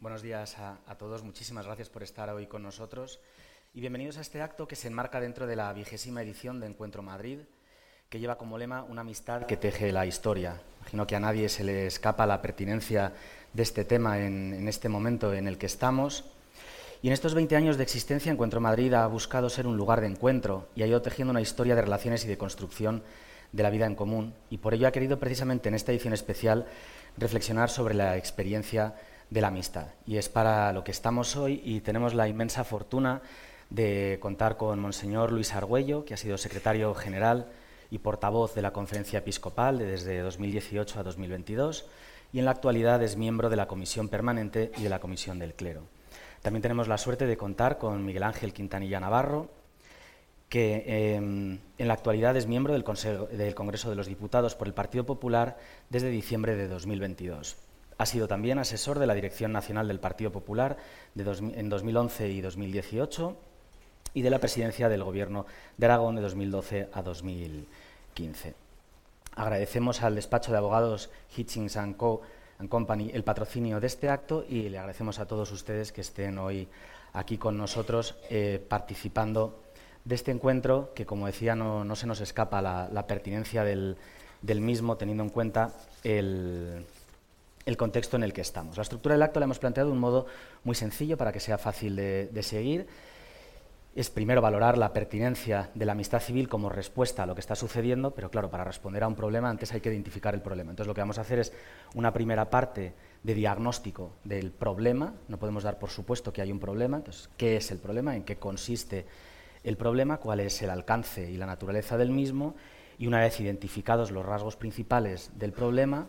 Buenos días a, todos, muchísimas gracias por estar hoy con nosotros y bienvenidos a este acto que se enmarca dentro de la vigésima edición de Encuentro Madrid, que lleva como lema una amistad que teje la historia. Imagino que a nadie se le escapa la pertinencia de este tema en, en este momento en el que estamos. Y en estos 20 años de existencia, Encuentro Madrid ha buscado ser un lugar de encuentro y ha ido tejiendo una historia de relaciones y de construcción de la vida en común. Y por ello ha querido precisamente en esta edición especial reflexionar sobre la experiencia de la amistad. Y es para lo que estamos hoy y tenemos la inmensa fortuna de contar con Monseñor Luis Argüello, que ha sido secretario general y portavoz de la Conferencia Episcopal desde 2018 a 2022 y en la actualidad es miembro de la Comisión Permanente y de la Comisión del Clero. También tenemos la suerte de contar con Miguel Ángel Quintanilla Navarro, que eh, en la actualidad es miembro del, Congreso de los Diputados por el Partido Popular desde diciembre de 2022. Ha sido también asesor de la Dirección Nacional del Partido Popular en 2011 y 2018 y de la presidencia del Gobierno de Aragón de 2012 a 2015. Agradecemos al despacho de abogados Hitchings Co. Company el patrocinio de este acto y le agradecemos a todos ustedes que estén hoy aquí con nosotros eh, participando de este encuentro, que como decía no, no se nos escapa la, la pertinencia del, del, mismo, teniendo en cuenta el, el, contexto en el que estamos. La estructura del acto la hemos planteado de un modo muy sencillo para que sea fácil de, seguir es primero valorar la pertinencia de la amistad civil como respuesta a lo que está sucediendo, pero claro, para responder a un problema antes hay que identificar el problema. Entonces lo que vamos a hacer es una primera parte de diagnóstico del problema, no podemos dar por supuesto que hay un problema, entonces ¿qué es el problema? ¿En qué consiste el problema? ¿Cuál es el alcance y la naturaleza del mismo? Y una vez identificados los rasgos principales del problema,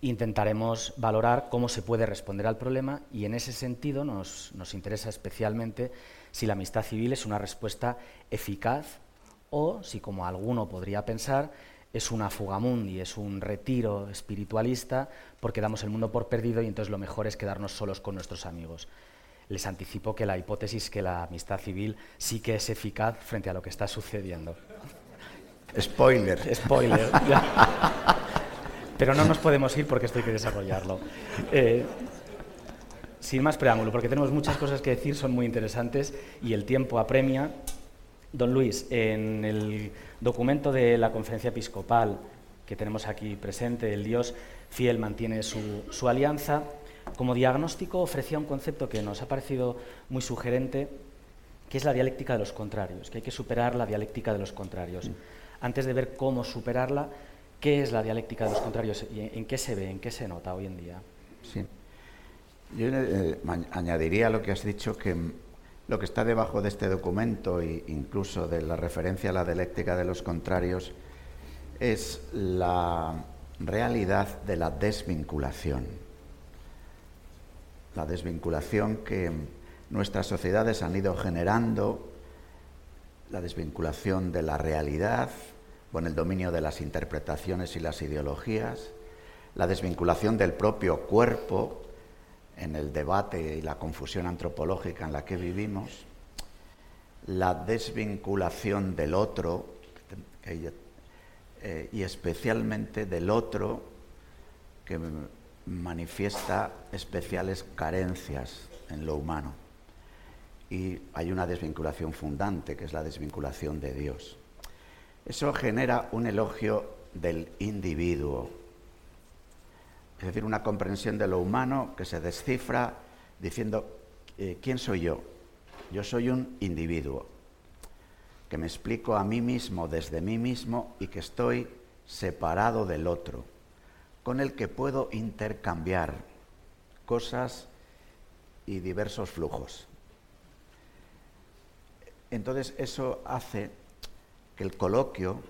intentaremos valorar cómo se puede responder al problema y en ese sentido nos, nos interesa especialmente si la amistad civil es una respuesta eficaz o si, como alguno podría pensar, es una fugamundi, es un retiro espiritualista porque damos el mundo por perdido y entonces lo mejor es quedarnos solos con nuestros amigos. Les anticipo que la hipótesis que la amistad civil sí que es eficaz frente a lo que está sucediendo. Spoiler. Spoiler. Pero no nos podemos ir porque esto hay que desarrollarlo. Eh, sin más preámbulo, porque tenemos muchas cosas que decir, son muy interesantes y el tiempo apremia. Don Luis, en el documento de la conferencia episcopal que tenemos aquí presente, el Dios fiel mantiene su, su alianza, como diagnóstico ofrecía un concepto que nos ha parecido muy sugerente, que es la dialéctica de los contrarios, que hay que superar la dialéctica de los contrarios. Antes de ver cómo superarla, ¿qué es la dialéctica de los contrarios y en qué se ve, en qué se nota hoy en día? Sí. Yo eh, añadiría lo que has dicho que lo que está debajo de este documento e incluso de la referencia a la dialéctica de los contrarios es la realidad de la desvinculación. La desvinculación que nuestras sociedades han ido generando, la desvinculación de la realidad con el dominio de las interpretaciones y las ideologías, la desvinculación del propio cuerpo en el debate y la confusión antropológica en la que vivimos, la desvinculación del otro eh, y especialmente del otro que manifiesta especiales carencias en lo humano. Y hay una desvinculación fundante, que es la desvinculación de Dios. Eso genera un elogio del individuo, es decir, una comprensión de lo humano que se descifra diciendo, eh, ¿quién soy yo? Yo soy un individuo, que me explico a mí mismo desde mí mismo y que estoy separado del otro, con el que puedo intercambiar cosas y diversos flujos. Entonces eso hace que el coloquio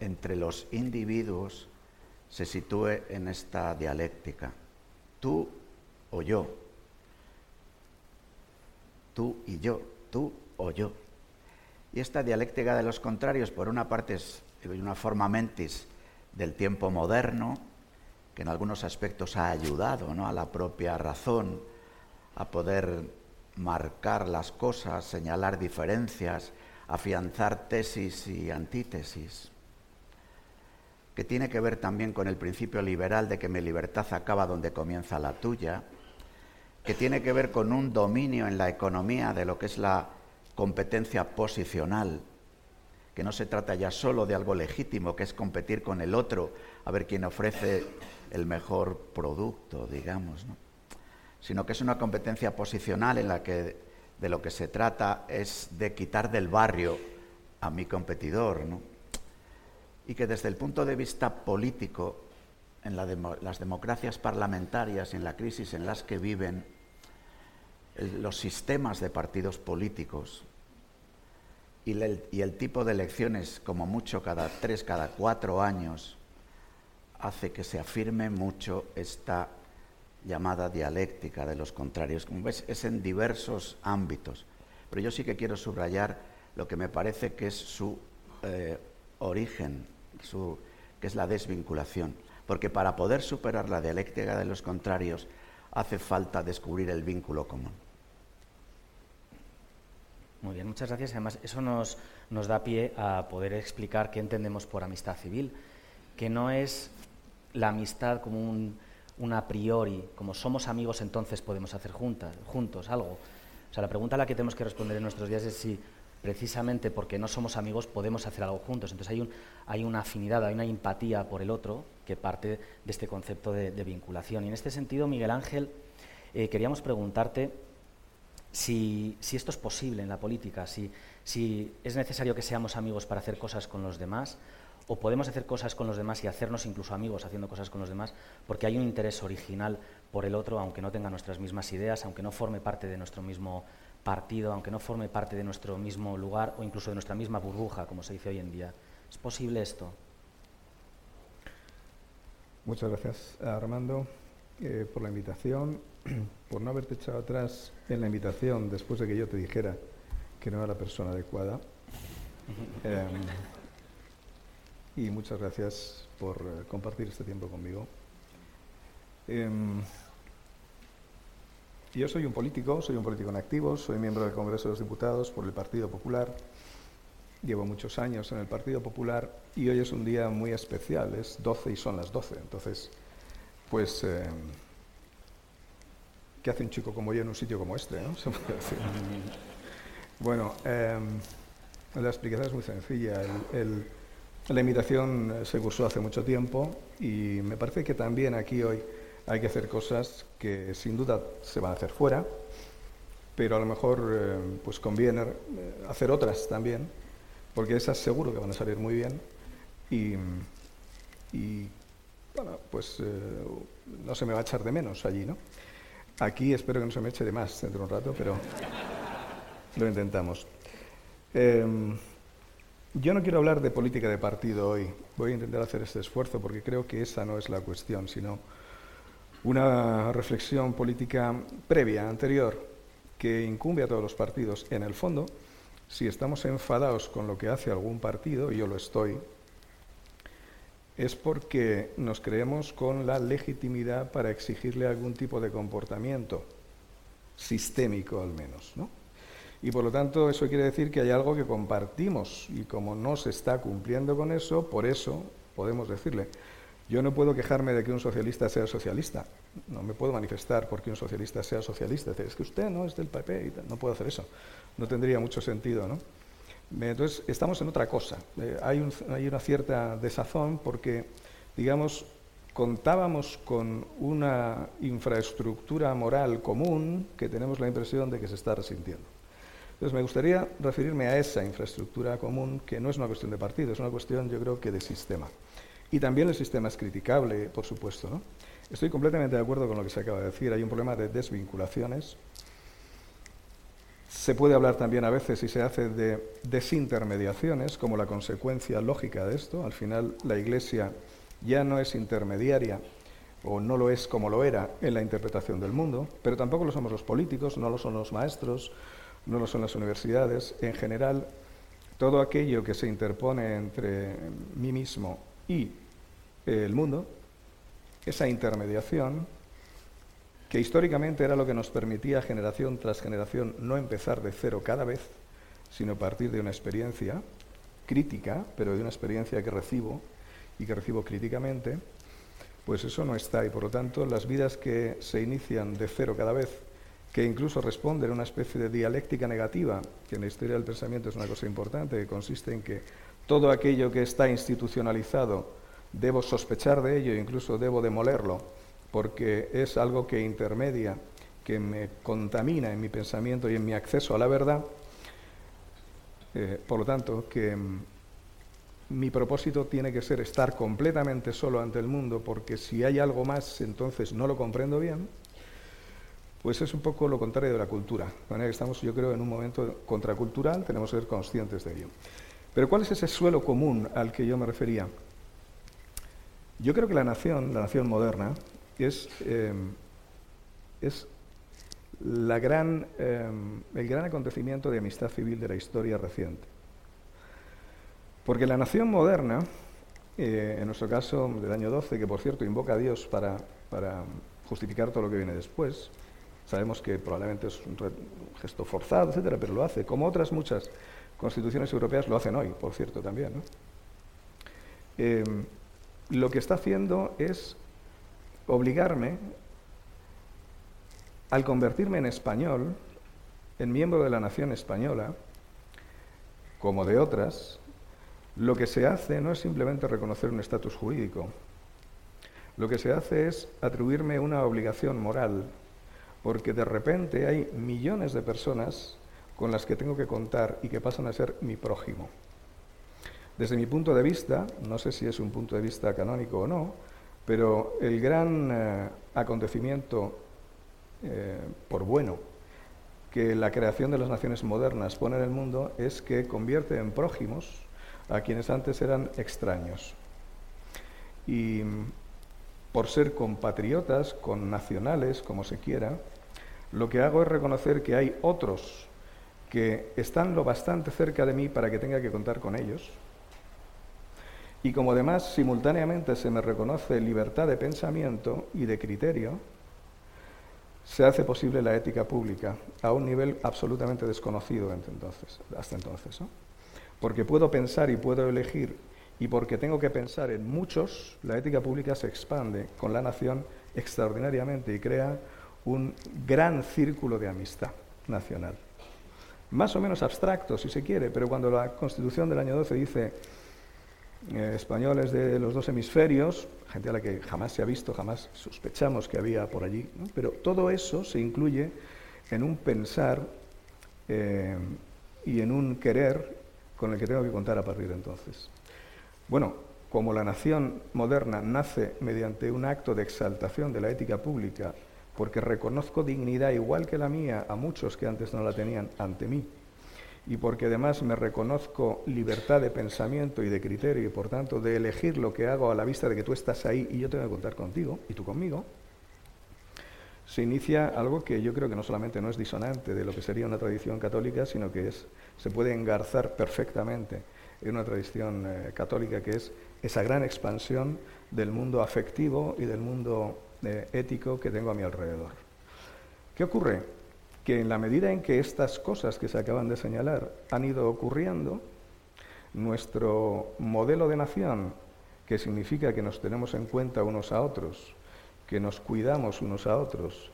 entre los individuos se sitúe en esta dialéctica. Tú o yo. Tú y yo. Tú o yo. Y esta dialéctica de los contrarios, por una parte, es una forma mentis del tiempo moderno, que en algunos aspectos ha ayudado ¿no? a la propia razón a poder marcar las cosas, señalar diferencias, afianzar tesis y antítesis. que tiene que ver también con el principio liberal de que mi libertad acaba donde comienza la tuya, que tiene que ver con un dominio en la economía de lo que es la competencia posicional, que no se trata ya solo de algo legítimo, que es competir con el otro, a ver quién ofrece el mejor producto, digamos, sino que es una competencia posicional en la que de lo que se trata es de quitar del barrio a mi competidor, y que desde el punto de vista político, en las democracias parlamentarias y en la crisis en las que viven, los sistemas de partidos políticos y el, tipo de elecciones, como mucho cada tres, cada cuatro años, hace que se afirme mucho esta llamada dialéctica de los contrarios. Como ves, es en diversos ámbitos. Pero yo sí que quiero subrayar lo que me parece que es su eh, origen, que es la desvinculación. Porque para poder superar la dialéctica de los contrarios hace falta descubrir el vínculo común. Muy bien, muchas gracias. Además, eso nos da pie a poder explicar qué entendemos por amistad civil, que no es la amistad como un, a priori, como somos amigos entonces podemos hacer juntas, juntos algo. O sea, la pregunta a la que tenemos que responder en nuestros días es si precisamente porque no somos amigos podemos hacer algo juntos. Entonces hay, un, hay una afinidad, hay una empatía por el otro que parte de este concepto de, vinculación. Y en este sentido, Miguel Ángel, eh, queríamos preguntarte si, esto es posible en la política, si, es necesario que seamos amigos para hacer cosas con los demás, o podemos hacer cosas con los demás y hacernos incluso amigos haciendo cosas con los demás, porque hay un interés original por el otro, aunque no tenga nuestras mismas ideas, aunque no forme parte de nuestro mismo partido, aunque no forme parte de nuestro mismo lugar o incluso de nuestra misma burbuja, como se dice hoy en día. ¿Es posible esto? Muchas gracias, Armando, eh, por la invitación por no haberte echado atrás en la invitación después de que yo te dijera que no era la persona adecuada. Em, y muchas gracias por eh, compartir este tiempo conmigo. Em, yo soy un político, soy un político en activo, soy miembro del Congreso de los Diputados por el Partido Popular. Llevo muchos años en el Partido Popular y hoy es un día muy especial, es 12 y son las 12. Entonces, pues em, ¿qué hace un chico como yo en un sitio como este? ¿no? bueno, em, la explicación es muy sencilla. La invitación se cursó hace mucho tiempo y me parece que también aquí hoy hay que hacer cosas que sin duda se van a hacer fuera, pero a lo mejor em, pues conviene eh, hacer otras también, porque esas seguro que van a salir muy bien y, bueno, pues eh, no se me va a echar de menos allí, ¿no? Aquí espero que no se me eche de más dentro de un rato, pero lo intentamos. Em, yo no quiero hablar de política de partido hoy. Voy a intentar hacer este esfuerzo porque creo que esa no es la cuestión, sino una reflexión política previa, anterior, que incumbe a todos los partidos. En el fondo, si estamos enfadados con lo que hace algún partido, y yo lo estoy, es porque nos creemos con la legitimidad para exigirle algún tipo de comportamiento, sistémico al menos. ¿no? Y por lo tanto eso quiere decir que hay algo que compartimos y como no se está cumpliendo con eso, por eso podemos decirle, yo no puedo quejarme de que un socialista sea socialista, no me puedo manifestar porque un socialista sea socialista, es que usted no es del PP y no puedo hacer eso, no tendría mucho sentido, ¿no? Entonces, estamos en otra cosa. Eh, hay, una cierta desazón porque, digamos, contábamos con una infraestructura moral común que tenemos la impresión de que se está resintiendo. Entonces, me gustaría referirme a esa infraestructura común, que no es una cuestión de partido, es una cuestión, yo creo, que de sistema. Y también el sistema es criticable, por supuesto. Estoy completamente de acuerdo con lo que se acaba de decir. Hay un problema de desvinculaciones se puede hablar también a veces, y se hace, de desintermediaciones como la consecuencia lógica de esto. Al final, la Iglesia ya no es intermediaria o no lo es como lo era en la interpretación del mundo, pero tampoco lo somos los políticos, no lo son los maestros, no lo son las universidades. En general, todo aquello que se interpone entre mí mismo y el mundo, esa intermediación, que históricamente era lo que nos permitía generación tras generación no empezar de cero cada vez, sino partir de una experiencia crítica, pero de una experiencia que recibo y que recibo críticamente, pues eso no está. Y por lo tanto, las vidas que se inician de cero cada vez, que incluso responden a una especie de dialéctica negativa, que en la historia del pensamiento es una cosa importante, que consiste en que todo aquello que está institucionalizado debo sospechar de ello, incluso debo demolerlo, porque es algo que intermedia, que me contamina en mi pensamiento y en mi acceso a la verdad. Eh, por lo tanto, que mm, mi propósito tiene que ser estar completamente solo ante el mundo, porque si hay algo más, entonces no lo comprendo bien, pues es un poco lo contrario de la cultura. De manera que estamos, yo creo, en un momento contracultural, tenemos que ser conscientes de ello. Pero ¿cuál es ese suelo común al que yo me refería? Yo creo que la nación, la nación moderna, es, eh, la gran, eh, el gran acontecimiento de amistad civil de la historia reciente. Porque la nación moderna, eh, en nuestro caso del año 12, que por cierto invoca a Dios para justificar todo lo que viene después, sabemos que probablemente es un gesto forzado, etcétera, pero lo hace, como otras muchas constituciones europeas lo hacen hoy, por cierto, también. ¿no? lo que está haciendo es obligarme, al convertirme en español, en miembro de la nación española, como de otras, lo que se hace no es simplemente reconocer un estatus jurídico, lo que se hace es atribuirme una obligación moral, porque de repente hay millones de personas con las que tengo que contar y que pasan a ser mi prójimo. Desde mi punto de vista, no sé si es un punto de vista canónico o no, pero el gran eh, acontecimiento, eh, por bueno, que la creación de las naciones modernas pone en el mundo es que convierte en prójimos a quienes antes eran extraños. Y por ser compatriotas, con nacionales, como se quiera, lo que hago es reconocer que hay otros que están lo bastante cerca de mí para que tenga que contar con ellos, y como además simultáneamente se me reconoce libertad de pensamiento y de criterio, se hace posible la ética pública a un nivel absolutamente desconocido entonces, hasta entonces. Porque puedo pensar y puedo elegir, y porque tengo que pensar en muchos, la ética pública se expande con la nación extraordinariamente y crea un gran círculo de amistad nacional. Más o menos abstracto, si se quiere, pero cuando la Constitución del año 12 dice eh, españoles de los dos hemisferios, gente a la que jamás se ha visto, jamás sospechamos que había por allí, pero todo eso se incluye en un pensar eh, y en un querer con el que tengo que contar a partir de entonces. Bueno, como la nación moderna nace mediante un acto de exaltación de la ética pública, porque reconozco dignidad igual que la mía a muchos que antes no la tenían ante mí, y porque además me reconozco libertad de pensamiento y de criterio y por tanto de elegir lo que hago a la vista de que tú estás ahí y yo tengo que contar contigo y tú conmigo, se inicia algo que yo creo que no solamente no es disonante de lo que sería una tradición católica, sino que es, se puede engarzar perfectamente en una tradición eh, católica que es esa gran expansión del mundo afectivo y del mundo eh, ético que tengo a mi alrededor. ¿Qué ocurre? que en la medida en que estas cosas que se acaban de señalar han ido ocurriendo, nuestro modelo de nación, que significa que nos tenemos en cuenta unos a otros, que nos cuidamos unos a otros,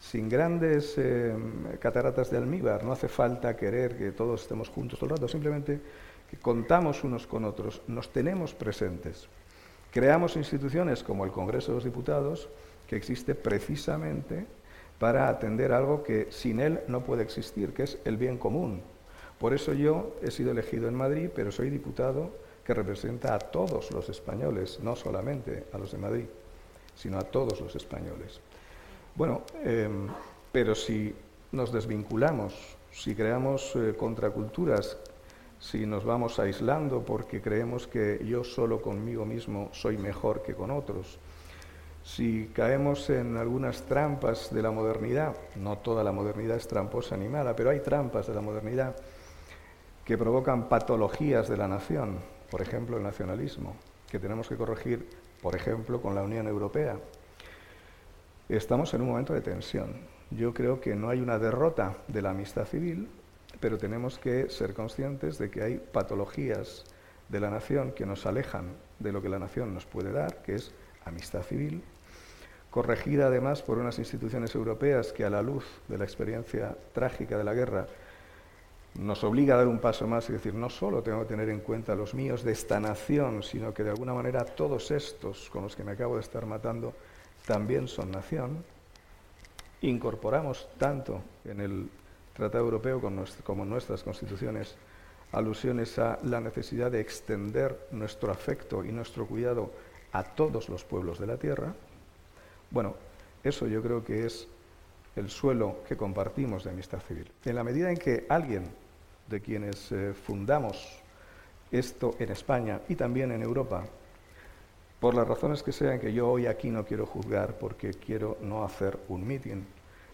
sin grandes eh, cataratas de almíbar, no hace falta querer que todos estemos juntos todo el rato, simplemente que contamos unos con otros, nos tenemos presentes. Creamos instituciones como el Congreso de los Diputados, que existe precisamente para atender algo que sin él no puede existir, que es el bien común. Por eso yo he sido elegido en Madrid, pero soy diputado que representa a todos los españoles, no solamente a los de Madrid, sino a todos los españoles. Bueno, em, pero si nos desvinculamos, si creamos eh, contraculturas, si nos vamos aislando porque creemos que yo solo conmigo mismo soy mejor que con otros, si caemos en algunas trampas de la modernidad, no toda la modernidad es tramposa ni mala, pero hay trampas de la modernidad que provocan patologías de la nación, por ejemplo el nacionalismo, que tenemos que corregir, por ejemplo, con la Unión Europea. Estamos en un momento de tensión. Yo creo que no hay una derrota de la amistad civil, pero tenemos que ser conscientes de que hay patologías de la nación que nos alejan de lo que la nación nos puede dar, que es amistad civil, corregida además por unas instituciones europeas que a la luz de la experiencia trágica de la guerra nos obliga a dar un paso más y decir, no solo tengo que tener en cuenta los míos de esta nación, sino que de alguna manera todos estos con los que me acabo de estar matando también son nación, incorporamos tanto en el Tratado Europeo como en nuestras constituciones alusiones a la necesidad de extender nuestro afecto y nuestro cuidado a todos los pueblos de la tierra, bueno, eso yo creo que es el suelo que compartimos de amistad civil. En la medida en que alguien de quienes eh, fundamos esto en España y también en Europa, por las razones que sean que yo hoy aquí no quiero juzgar porque quiero no hacer un mitin,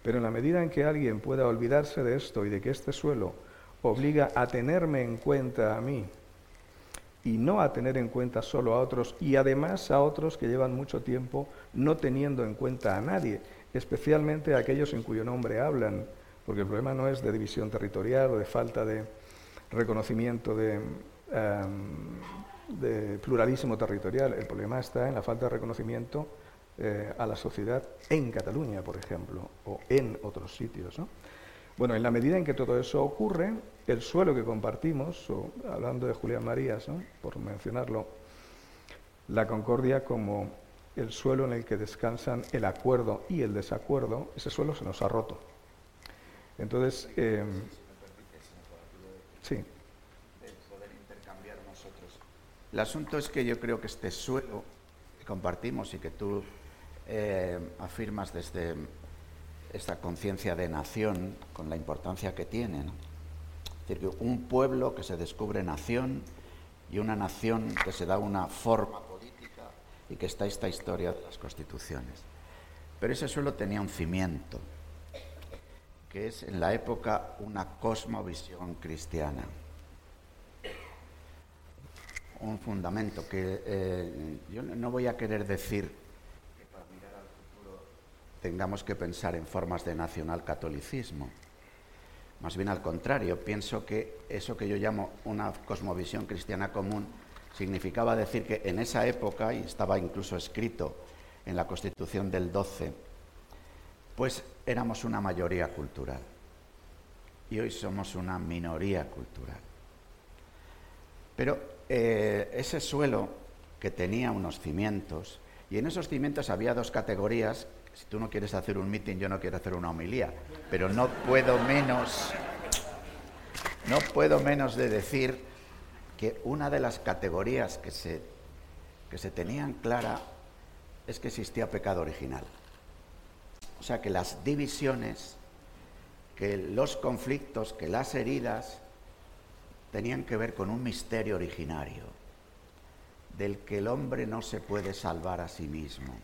pero en la medida en que alguien pueda olvidarse de esto y de que este suelo obliga a tenerme en cuenta a mí y no a tener en cuenta solo a otros y además a otros que llevan mucho tiempo no teniendo en cuenta a nadie, especialmente a aquellos en cuyo nombre hablan, porque el problema no es de división territorial o de falta de reconocimiento de, em, pluralismo territorial, el problema está en la falta de reconocimiento eh, a la sociedad en Cataluña, por ejemplo, o en otros sitios. Bueno, en la medida en que todo eso ocurre, el suelo que compartimos, hablando de Julián Marías, por mencionarlo, la concordia como el suelo en el que descansan el acuerdo y el desacuerdo, ese suelo se nos ha roto. Entonces, eh, sí. El asunto es que yo creo que este suelo que compartimos y que tú eh, afirmas desde esta conciencia de nación con la importancia que tiene. Es decir, que un pueblo que se descubre nación y una nación que se da una forma política y que está esta historia de las constituciones. Pero ese suelo tenía un cimiento, que es en la época una cosmovisión cristiana. Un fundamento que eh, yo no voy a querer decir tengamos que pensar en formas de nacionalcatolicismo. Más bien al contrario, pienso que eso que yo llamo una cosmovisión cristiana común significaba decir que en esa época, y estaba incluso escrito en la Constitución del 12, pues éramos una mayoría cultural y hoy somos una minoría cultural. Pero eh, ese suelo que tenía unos cimientos, y en esos cimientos había dos categorías si tú no quieres hacer un mitin, yo no quiero hacer una homilía. Pero no puedo menos, no puedo menos de decir que una de las categorías que se, que se tenían clara es que existía pecado original. O sea, que las divisiones, que los conflictos, que las heridas tenían que ver con un misterio originario del que el hombre no se puede salvar a sí mismo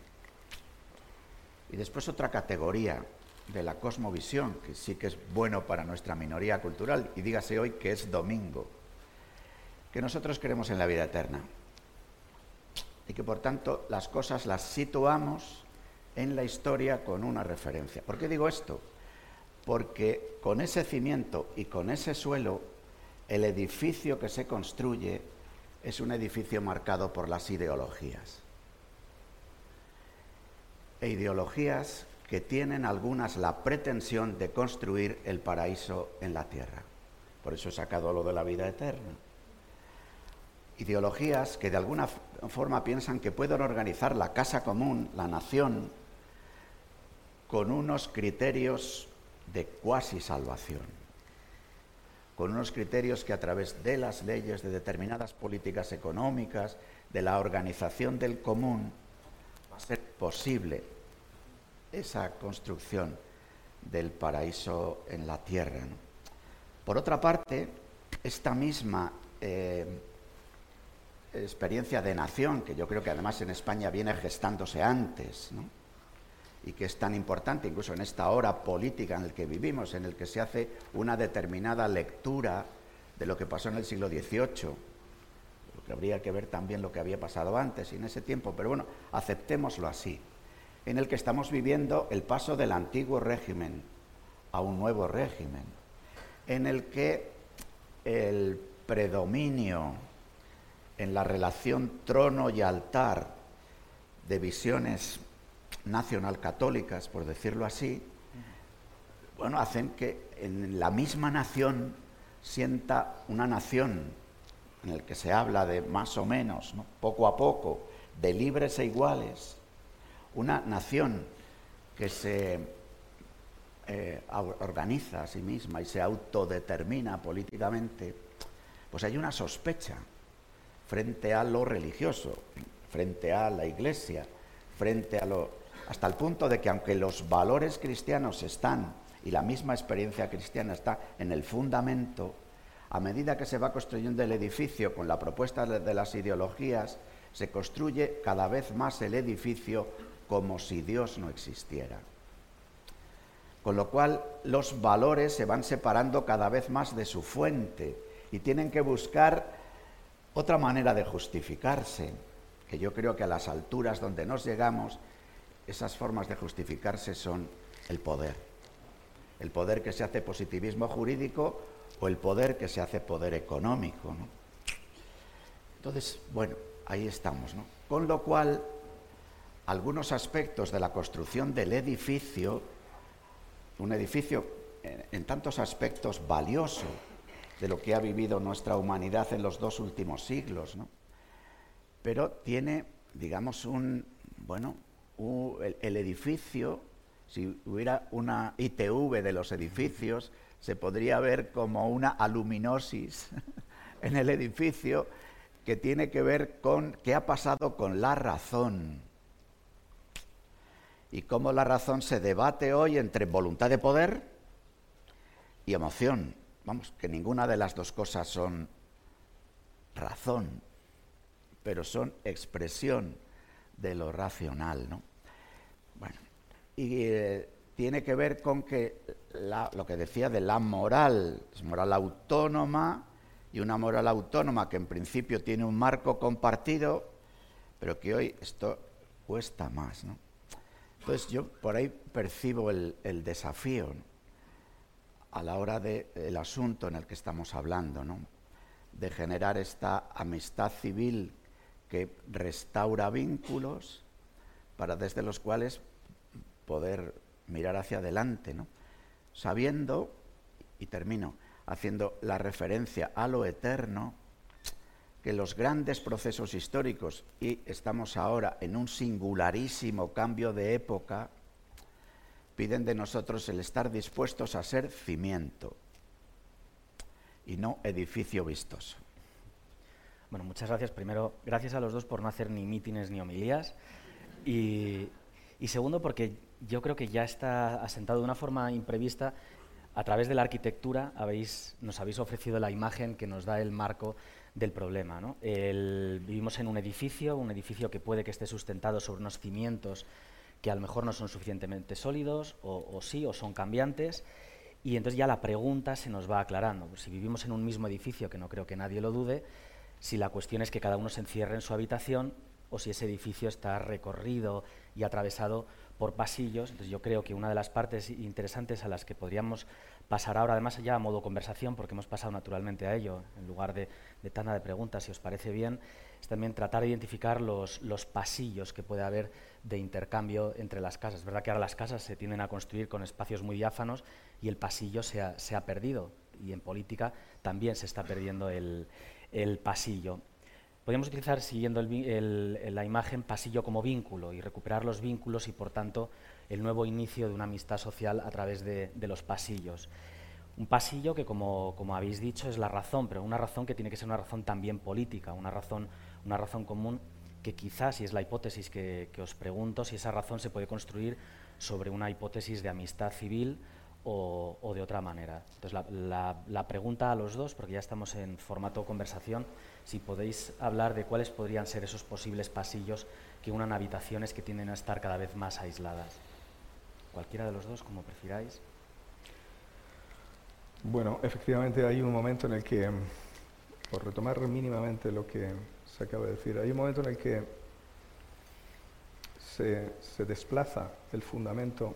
y después otra categoría de la cosmovisión, que sí que es bueno para nuestra minoría cultural, y dígase hoy que es domingo, que nosotros creemos en la vida eterna y que por tanto las cosas las situamos en la historia con una referencia. ¿Por qué digo esto? Porque con ese cimiento y con ese suelo, el edificio que se construye es un edificio marcado por las ideologías e ideologías que tienen algunas la pretensión de construir el paraíso en la tierra. Por eso he sacado lo de la vida eterna. Ideologías que de alguna forma piensan que pueden organizar la casa común, la nación, con unos criterios de cuasi salvación, con unos criterios que a través de las leyes, de determinadas políticas económicas, de la organización del común, ser posible esa construcción del paraíso en la tierra. Por otra parte, esta misma eh, experiencia de nación, que yo creo que además en España viene gestándose antes, y que es tan importante incluso en esta hora política en la que vivimos, en el que se hace una determinada lectura de lo que pasó en el siglo XVIII, habría que ver también lo que había pasado antes y en ese tiempo, pero bueno, aceptémoslo así, en el que estamos viviendo el paso del antiguo régimen a un nuevo régimen, en el que el predominio en la relación trono y altar de visiones nacional católicas, por decirlo así, bueno, hacen que en la misma nación sienta una nación en el que se habla de más o menos, poco a poco, de libres e iguales, una nación que se eh, organiza a sí misma y se autodetermina políticamente, pues hay una sospecha frente a lo religioso, frente a la iglesia, frente a lo... hasta el punto de que aunque los valores cristianos están y la misma experiencia cristiana está en el fundamento, a medida que se va construyendo el edificio con la propuesta de las ideologías, se construye cada vez más el edificio como si Dios no existiera. Con lo cual los valores se van separando cada vez más de su fuente y tienen que buscar otra manera de justificarse, que yo creo que a las alturas donde nos llegamos, esas formas de justificarse son el poder. El poder que se hace positivismo jurídico o el poder que se hace poder económico. Entonces, bueno, ahí estamos. ¿no? Con lo cual, algunos aspectos de la construcción del edificio, un edificio en, tantos aspectos valioso de lo que ha vivido nuestra humanidad en los dos últimos siglos, ¿no? pero tiene, digamos, un, bueno, el edificio, si hubiera una ITV de los edificios, se podría ver como una aluminosis en el edificio que tiene que ver con qué ha pasado con la razón y cómo la razón se debate hoy entre voluntad de poder y emoción. Vamos, que ninguna de las dos cosas son razón, pero son expresión de lo racional, ¿no? Bueno, y eh, tiene que ver con que lo que decía de la moral, es moral autónoma y una moral autónoma que en principio tiene un marco compartido, pero que hoy esto cuesta más. ¿no? Entonces yo por ahí percibo el, desafío a la hora del asunto en el que estamos hablando, de generar esta amistad civil que restaura vínculos para desde los cuales poder mirar hacia adelante, ¿no? Sabiendo, y termino, haciendo la referencia a lo eterno, que los grandes procesos históricos, y estamos ahora en un singularísimo cambio de época, piden de nosotros el estar dispuestos a ser cimiento y no edificio vistoso. Bueno, muchas gracias. Primero, gracias a los dos por no hacer ni mítines ni homilías. Y, y segundo, porque yo creo que ya está asentado de una forma imprevista. A través de la arquitectura nos habéis ofrecido la imagen que nos da el marco del problema. vivimos en un edificio, un edificio que puede que esté sustentado sobre unos cimientos que a lo mejor no son suficientemente sólidos, o, sí, o son cambiantes, y entonces ya la pregunta se nos va aclarando. si vivimos en un mismo edificio, que no creo que nadie lo dude, si la cuestión es que cada uno se encierre en su habitación o si ese edificio está recorrido y atravesado por pasillos. Entonces yo creo que una de las partes interesantes a las que podríamos pasar ahora, además ya a modo conversación, porque hemos pasado naturalmente a ello, en lugar de, de tanda de preguntas, si os parece bien, es también tratar de identificar los, los pasillos que puede haber de intercambio entre las casas. Es verdad que ahora las casas se tienden a construir con espacios muy diáfanos y el pasillo se ha, se ha perdido. Y en política también se está perdiendo el pasillo. Podríamos utilizar, siguiendo la imagen, pasillo como vínculo y recuperar los vínculos y, por tanto, el nuevo inicio de una amistad social a través de, los pasillos. Un pasillo que, como, habéis dicho, es la razón, pero una razón que tiene que ser una razón también política, una razón, una razón común que quizás, y es la hipótesis que, os pregunto, si esa razón se puede construir sobre una hipótesis de amistad civil o, de otra manera. Entonces, la, pregunta a los dos, porque ya estamos en formato conversación, si podéis hablar de cuáles podrían ser esos posibles pasillos que unan habitaciones que tienden a estar cada vez más aisladas. Cualquiera de los dos, como prefiráis. Bueno, efectivamente hay un momento en el que, por retomar mínimamente lo que se acaba de decir, hay un momento en el que se, se desplaza el fundamento,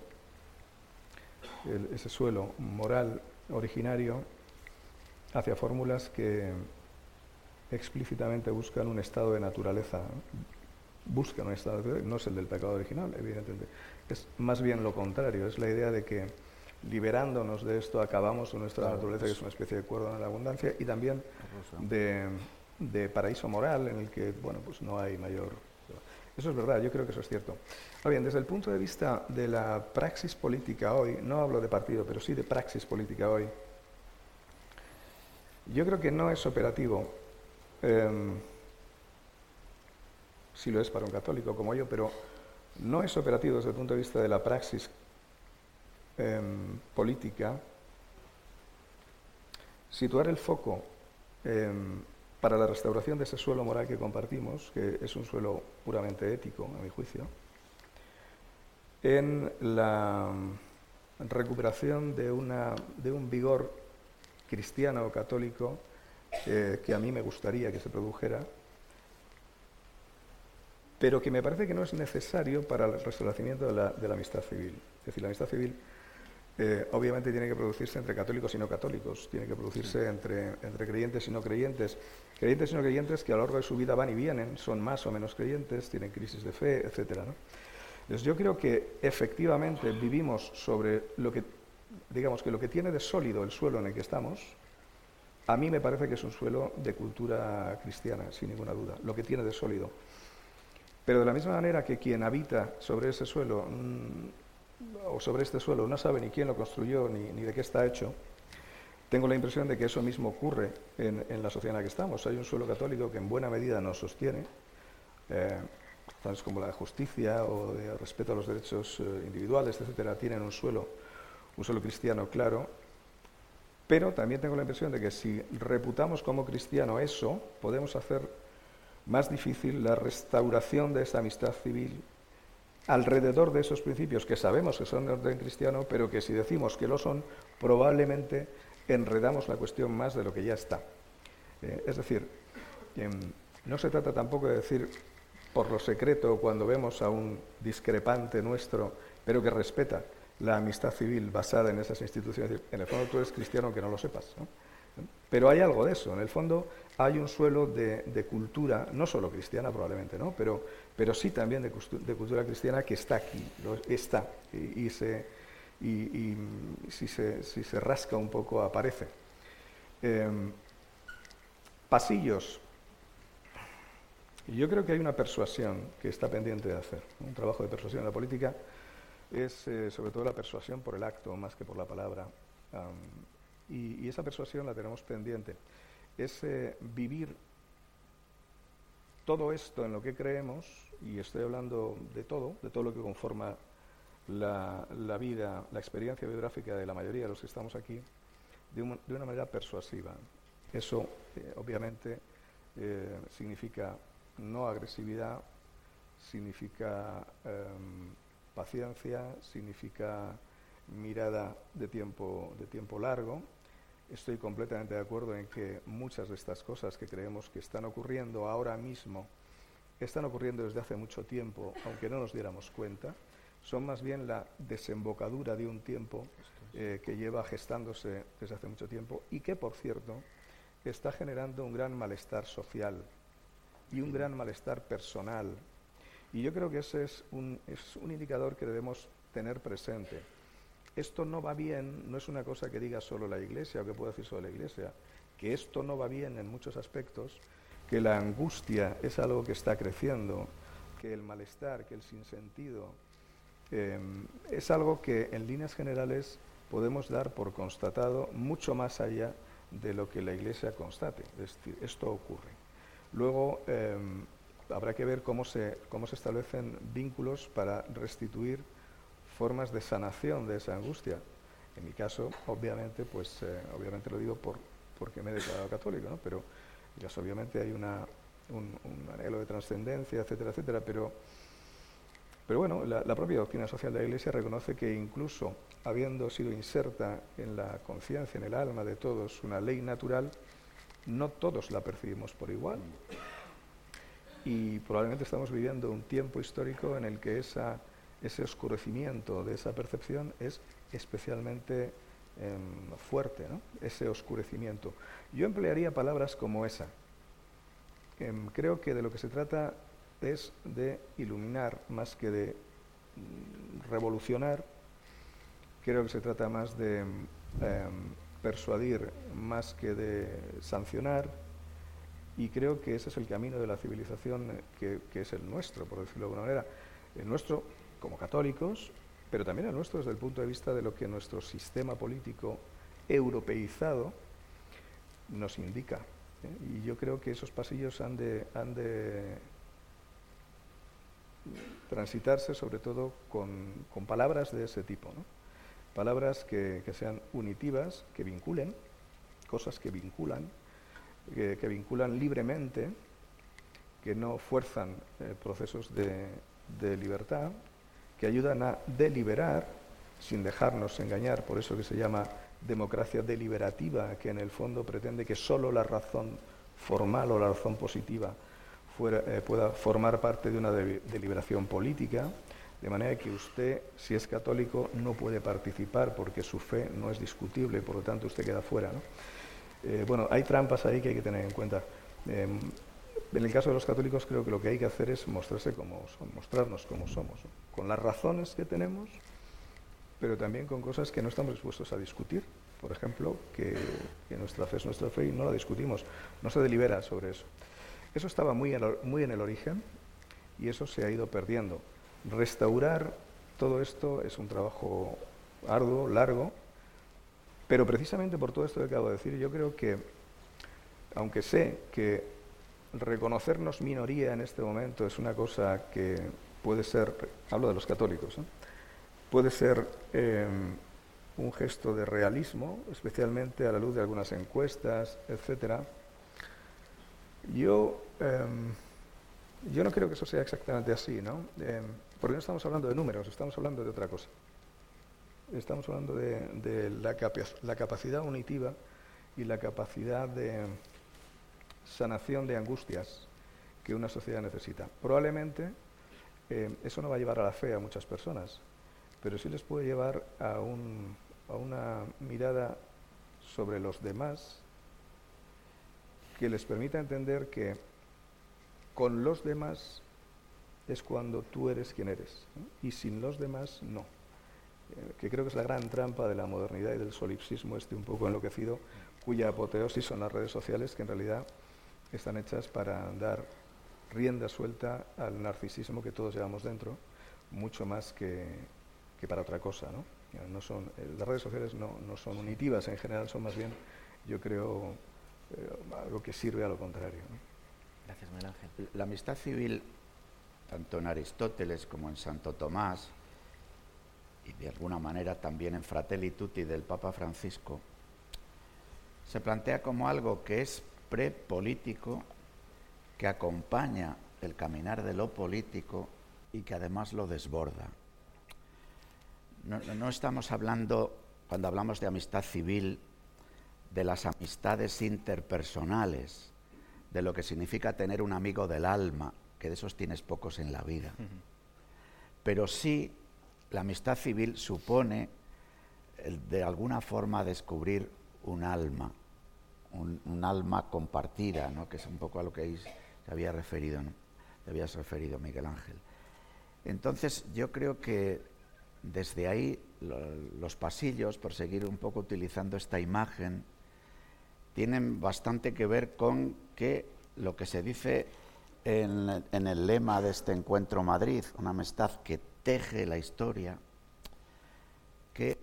ese suelo moral originario, hacia fórmulas que explícitamente buscan un estado de naturaleza. Buscan un estado de naturaleza, no es el del pecado original, evidentemente. Es más bien lo contrario, es la idea de que liberándonos de esto acabamos con nuestra naturaleza, que es una especie de cuerda en la abundancia, y también de, de, paraíso moral en el que bueno, pues no hay mayor... Eso es verdad, yo creo que eso es cierto. Ahora bien, desde el punto de vista de la praxis política hoy, no hablo de partido, pero sí de praxis política hoy, yo creo que no es operativo, em, si lo es para un católico como yo, pero no es operativo desde el punto de vista de la praxis em, política situar el foco em, para la restauración de ese suelo moral que compartimos, que es un suelo puramente ético, a mi juicio, en la recuperación de un vigor cristiano o católico eh, que a mí me gustaría que se produjera, pero que me parece que no es necesario para el restablecimiento de la, amistad civil. Es decir, la amistad civil eh, obviamente tiene que producirse entre católicos y no católicos, tiene que producirse entre, entre creyentes y no creyentes. Creyentes y no creyentes que a lo largo de su vida van y vienen, son más o menos creyentes, tienen crisis de fe, etc. Entonces yo creo que efectivamente vivimos sobre lo que digamos que lo que tiene de sólido el suelo en el que estamos, a mí me parece que es un suelo de cultura cristiana, sin ninguna duda, lo que tiene de sólido. Pero de la misma manera que quien habita sobre ese suelo mm, o sobre este suelo no sabe ni quién lo construyó ni, de qué está hecho, tengo la impresión de que eso mismo ocurre en, la sociedad en la que estamos. Hay un suelo católico que en buena medida nos sostiene, eh, tales como la justicia o de respeto a los derechos eh, individuales, etcétera, tienen un suelo un solo cristiano, claro, pero también tengo la impresión de que si reputamos como cristiano eso, podemos hacer más difícil la restauración de esa amistad civil alrededor de esos principios que sabemos que son de orden cristiano, pero que si decimos que lo son, probablemente enredamos la cuestión más de lo que ya está. Eh, es decir, em, no se trata tampoco de decir por lo secreto cuando vemos a un discrepante nuestro, pero que respeta, la amistad civil basada en esas instituciones. En el fondo tú eres cristiano aunque no lo sepas. Pero hay algo de eso. En el fondo hay un suelo de, cultura, no solo cristiana probablemente, ¿no? pero, pero sí también de, cultura cristiana que está aquí, está. Y, se, y, si, se, si, se, rasca un poco aparece. Em, pasillos. Yo creo que hay una persuasión que está pendiente de hacer, un trabajo de persuasión en la política es eh, sobre todo la persuasión por el acto más que por la palabra. y, esa persuasión la tenemos pendiente. Es eh, vivir todo esto en lo que creemos, y estoy hablando de todo, de todo lo que conforma la, vida, la experiencia biográfica de la mayoría de los que estamos aquí, de, una manera persuasiva. Eso, eh, obviamente, significa no agresividad, significa em, Paciencia significa mirada de tiempo, de tiempo largo. Estoy completamente de acuerdo en que muchas de estas cosas que creemos que están ocurriendo ahora mismo, están ocurriendo desde hace mucho tiempo, aunque no nos diéramos cuenta, son más bien la desembocadura de un tiempo eh, que lleva gestándose desde hace mucho tiempo y que, por cierto, está generando un gran malestar social y un gran malestar personal y yo creo que ese es un, es un indicador que debemos tener presente. Esto no va bien, no es una cosa que diga solo la Iglesia o que pueda decir solo la Iglesia, que esto no va bien en muchos aspectos, que la angustia es algo que está creciendo, que el malestar, que el sinsentido, em, es algo que en líneas generales podemos dar por constatado mucho más allá de lo que la Iglesia constate. Es decir, esto ocurre. Luego, em, habrá que ver cómo se, cómo se establecen vínculos para restituir formas de sanación de esa angustia. En mi caso, obviamente, pues eh, obviamente lo digo por, porque me he declarado católico, ¿no? pero ya obviamente hay una, un, anhelo de trascendencia, etcétera, etcétera, pero, pero bueno, la, propia doctrina social de la Iglesia reconoce que incluso habiendo sido inserta en la conciencia, en el alma de todos, una ley natural, no todos la percibimos por igual y probablemente estamos viviendo un tiempo histórico en el que ese oscurecimiento de esa percepción es especialmente em, fuerte, ese oscurecimiento. Yo emplearía palabras como esa, em, creo que de lo que se trata es de iluminar más que de mm, revolucionar. Creo que se trata más de em, persuadir más que de sancionar. Y creo que ese es el camino de la civilización que, que es el nuestro, por decirlo de alguna manera. El nuestro como católicos, pero también el nuestro desde el punto de vista de lo que nuestro sistema político europeizado nos indica. ¿eh? Y yo creo que esos pasillos han de, han de transitarse sobre todo con, con palabras de ese tipo. ¿no? Palabras que, que, sean unitivas, que vinculen, cosas que vinculan, que, vinculan libremente, que no fuerzan eh, procesos de, libertad, que ayudan a deliberar sin dejarnos engañar, por eso que se llama democracia deliberativa, que en el fondo pretende que solo la razón formal o la razón positiva eh, pueda formar parte de una deliberación política, de manera que usted, si es católico, no puede participar porque su fe no es discutible, por lo tanto usted queda fuera. Eh, bueno, hay trampas ahí que hay que tener en cuenta. Em, en el caso de los católicos creo que lo que hay que hacer es mostrarse como mostrarnos como somos, con las razones que tenemos, pero también con cosas que no estamos dispuestos a discutir. Por ejemplo, que, nuestra fe es nuestra fe y no la discutimos, no se delibera sobre eso. Eso estaba muy en el origen y eso se ha ido perdiendo. Restaurar todo esto es un trabajo arduo, largo, pero precisamente por todo esto que acabo de decir, yo creo que, aunque sé que reconocernos minoría en este momento es una cosa que puede ser, hablo de los católicos, puede ser eh, un gesto de realismo, especialmente a la luz de algunas encuestas, etc. Yo, em, yo no creo que eso sea exactamente así, ¿no? Em, porque no estamos hablando de números, estamos hablando de otra cosa. Estamos hablando de, la, capacidad unitiva y la capacidad de sanación de angustias que una sociedad necesita. Probablemente eh, eso no va a llevar a la fe a muchas personas, pero sí les puede llevar a una mirada sobre los demás que les permita entender que con los demás es cuando tú eres quien eres y sin los demás no. Que creo que es la gran trampa de la modernidad y del solipsismo este un poco enloquecido, cuya apoteosis son las redes sociales, que en realidad están hechas para dar rienda suelta al narcisismo que todos llevamos dentro, mucho más que, que para otra cosa. ¿no? No son, eh, las redes sociales no, no, son unitivas, en general son más bien, yo creo, eh, algo que sirve a lo contrario. Gracias, Miguel Ángel. La amistad civil, tanto en Aristóteles como en Santo Tomás, y de alguna manera también en Fratelli Tutti del Papa Francisco, se plantea como algo que es prepolítico que acompaña el caminar de lo político y que además lo desborda. No, estamos hablando, cuando hablamos de amistad civil, de las amistades interpersonales, de lo que significa tener un amigo del alma, que de esos tienes pocos en la vida. Pero sí, la amistad civil supone de alguna forma descubrir un alma, un, alma compartida, ¿no? que es un poco a lo que se referido, te habías referido, Miguel Ángel. Entonces, yo creo que desde ahí los pasillos, por seguir un poco utilizando esta imagen, tienen bastante que ver con que lo que se dice en, en, el lema de este encuentro Madrid, una amistad que teje la historia, que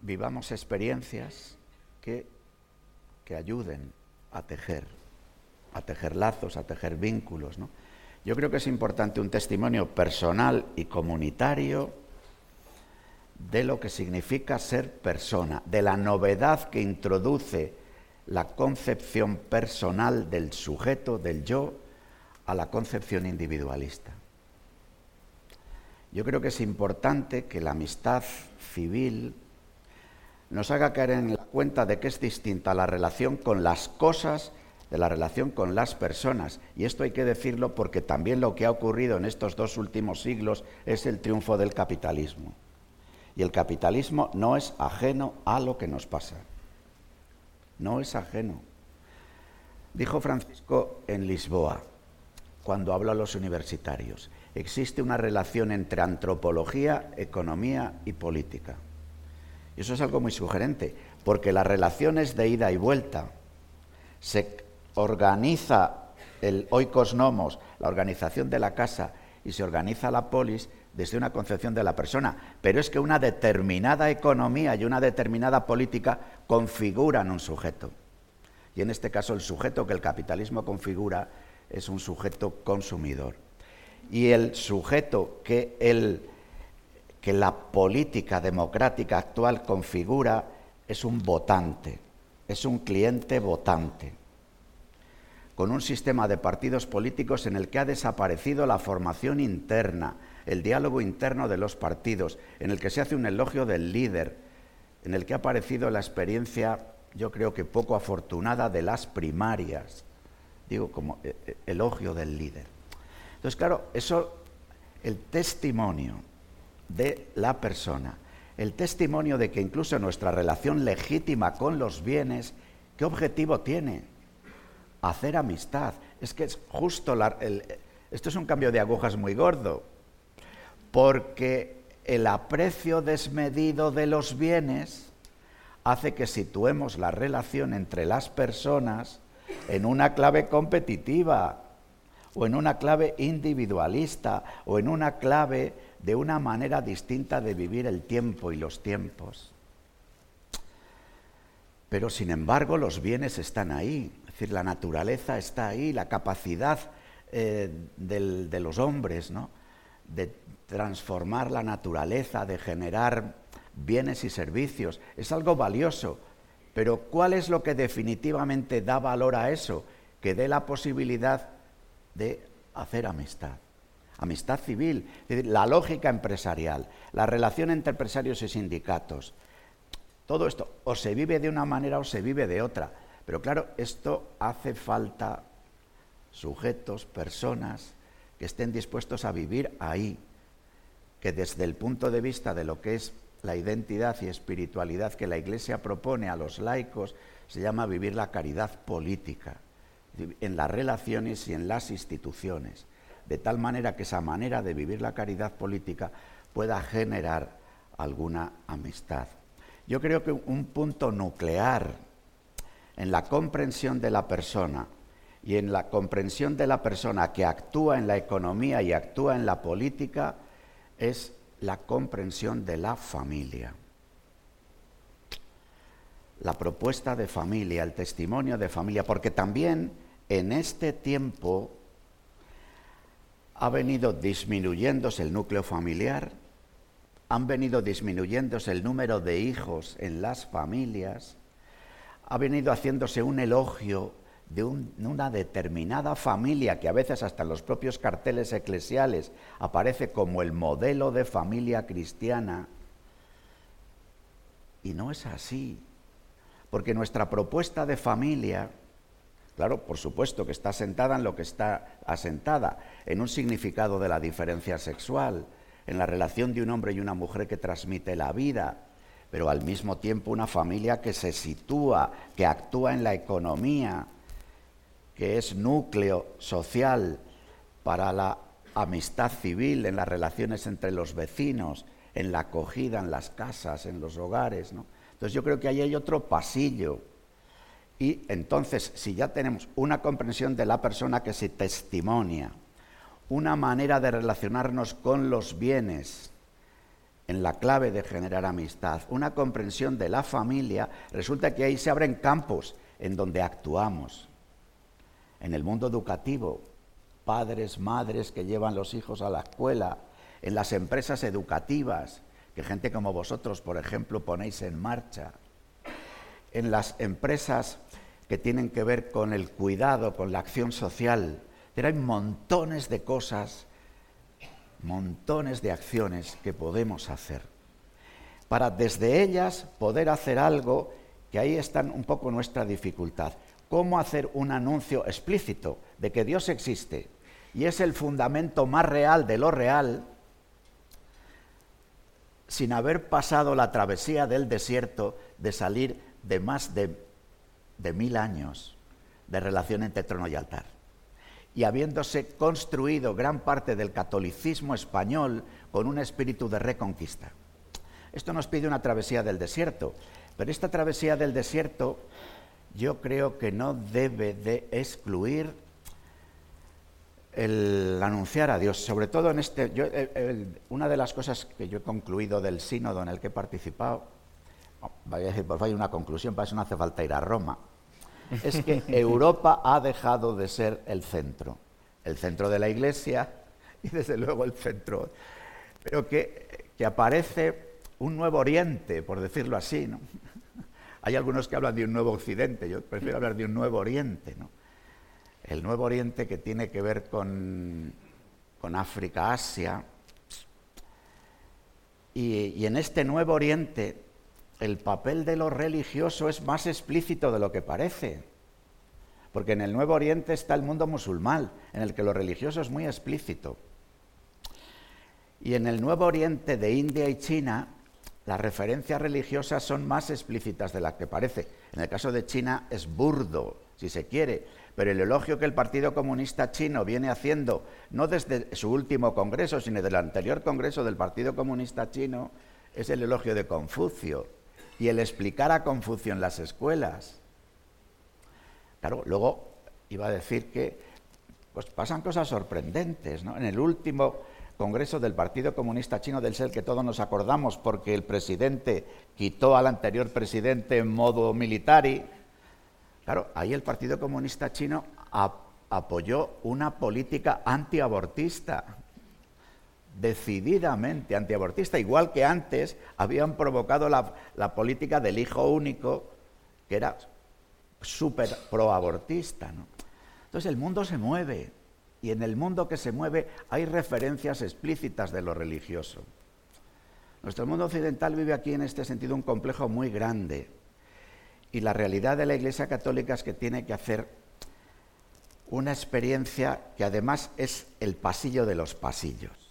vivamos experiencias que que ayuden a tejer, a tejer lazos, a tejer vínculos. ¿no? Yo creo que es importante un testimonio personal y comunitario de lo que significa ser persona, de la novedad que introduce la concepción personal del sujeto, del yo, a la concepción individualista. Yo creo que es importante que la amistad civil nos haga caer en la cuenta de que es distinta la relación con las cosas de la relación con las personas. Y esto hay que decirlo porque también lo que ha ocurrido en estos dos últimos siglos es el triunfo del capitalismo. Y el capitalismo no es ajeno a lo que nos pasa. No es ajeno. Dijo Francisco en Lisboa, cuando habló a los universitarios, existe una relación entre antropología, economía y política. Y eso es algo muy sugerente, porque las relaciones de ida y vuelta se organiza el oikos nomos, la organización de la casa, y se organiza la polis desde una concepción de la persona. Pero es que una determinada economía y una determinada política configuran un sujeto. Y en este caso el sujeto que el capitalismo configura es un sujeto consumidor. Y el sujeto que, que la política democrática actual configura es un votante, es un cliente votante, con un sistema de partidos políticos en el que ha desaparecido la formación interna, el diálogo interno de los partidos, en el que se hace un elogio del líder, en el que ha aparecido la experiencia, yo creo que poco afortunada, de las primarias, digo como eh, eh, elogio del líder. Entonces, claro, eso, el testimonio de la persona, el testimonio de que incluso nuestra relación legítima con los bienes, ¿qué objetivo tiene? Hacer amistad. Es que es justo, esto es un cambio de agujas muy gordo, porque el aprecio desmedido de los bienes hace que situemos la relación entre las personas en una clave competitiva o en una clave individualista o en una clave de una manera distinta de vivir el tiempo y los tiempos. Pero sin embargo los bienes están ahí, es decir, la naturaleza está ahí, la capacidad eh, de los hombres ¿no? de transformar la naturaleza, de generar bienes y servicios, es algo valioso. Pero ¿cuál es lo que definitivamente da valor a eso? Que dé la posibilidad de hacer amistad. Amistad civil, la lógica empresarial, la relación entre empresarios y sindicatos. Todo esto o se vive de una manera o se vive de otra. Pero claro, esto hace falta sujetos, personas que estén dispuestos a vivir ahí, que desde el punto de vista de lo que es la identidad y espiritualidad que la Iglesia propone a los laicos, se llama vivir la caridad política en las relaciones y en las instituciones, de tal manera que esa manera de vivir la caridad política pueda generar alguna amistad. Yo creo que un punto nuclear en la comprensión de la persona y en la comprensión de la persona que actúa en la economía y actúa en la política es la comprensión de la familia. La propuesta de familia, el testimonio de familia, porque también en este tiempo ha venido disminuyéndose el núcleo familiar, han venido disminuyéndose el número de hijos en las familias, ha venido haciéndose un elogio de una determinada familia que a veces hasta en los propios carteles eclesiales aparece como el modelo de familia cristiana. Y no es así, porque nuestra propuesta de familia Claro, por supuesto que está asentada en lo que está asentada, en un significado de la diferencia sexual, en la relación de un hombre y una mujer que transmite la vida, pero al mismo tiempo una familia que se sitúa, que actúa en la economía, que es núcleo social para la amistad civil, en las relaciones entre los vecinos, en la acogida, en las casas, en los hogares. Entonces yo creo que ahí hay otro pasillo y entonces, si ya tenemos una comprensión de la persona que se testimonia, una manera de relacionarnos con los bienes en la clave de generar amistad, una comprensión de la familia, resulta que ahí se abren campos en donde actuamos. En el mundo educativo, padres, madres que llevan los hijos a la escuela, en las empresas educativas, que gente como vosotros, por ejemplo, ponéis en marcha, en las empresas que tienen que ver con el cuidado, con la acción social. Pero hay montones de cosas, montones de acciones que podemos hacer para desde ellas poder hacer algo que ahí está un poco nuestra dificultad. ¿Cómo hacer un anuncio explícito de que Dios existe y es el fundamento más real de lo real sin haber pasado la travesía del desierto de salir de más de, mil años, de relación entre trono y altar. Y habiéndose construido gran parte del catolicismo español con un espíritu de reconquista. Esto nos pide una travesía del desierto, pero esta travesía del desierto yo creo que no debe de excluir el anunciar a Dios, sobre todo en este, una de las cosas que yo he concluido del sínodo en el que he participado, vaya a decir, pues vaya una conclusión, para eso no hace falta ir a Roma, es que Europa ha dejado de ser el centro, el centro de la Iglesia y desde luego el centro, pero que, que aparece un nuevo Oriente, por decirlo así, ¿no? Hay algunos que hablan de un nuevo Occidente, yo prefiero hablar de un nuevo Oriente, ¿no? El nuevo Oriente que tiene que ver con, con África, Asia. Y, y en este nuevo Oriente el papel de lo religioso es más explícito de lo que parece. Porque en el Nuevo Oriente está el mundo musulmán, en el que lo religioso es muy explícito. Y en el Nuevo Oriente de India y China, las referencias religiosas son más explícitas de las que parece. En el caso de China es burdo, si se quiere, pero el elogio que el Partido Comunista Chino viene haciendo, no desde su último congreso, sino del anterior congreso del Partido Comunista Chino, es el elogio de Confucio y el explicar a Confucio en las escuelas. Claro, luego iba a decir que pues pasan cosas sorprendentes. ¿no? En el último Congreso del Partido Comunista Chino del SEL que todos nos acordamos porque el presidente quitó al anterior presidente en modo militar. Claro, ahí el Partido Comunista Chino apoyó una política antiabortista, decididamente antiabortista, igual que antes habían provocado la, política del hijo único, que era súper proabortista. Entonces el mundo se mueve, y en el mundo que se mueve hay referencias explícitas de lo religioso. Nuestro mundo occidental vive aquí en este sentido un complejo muy grande y la realidad de la Iglesia Católica es que tiene que hacer una experiencia que además es el pasillo de los pasillos,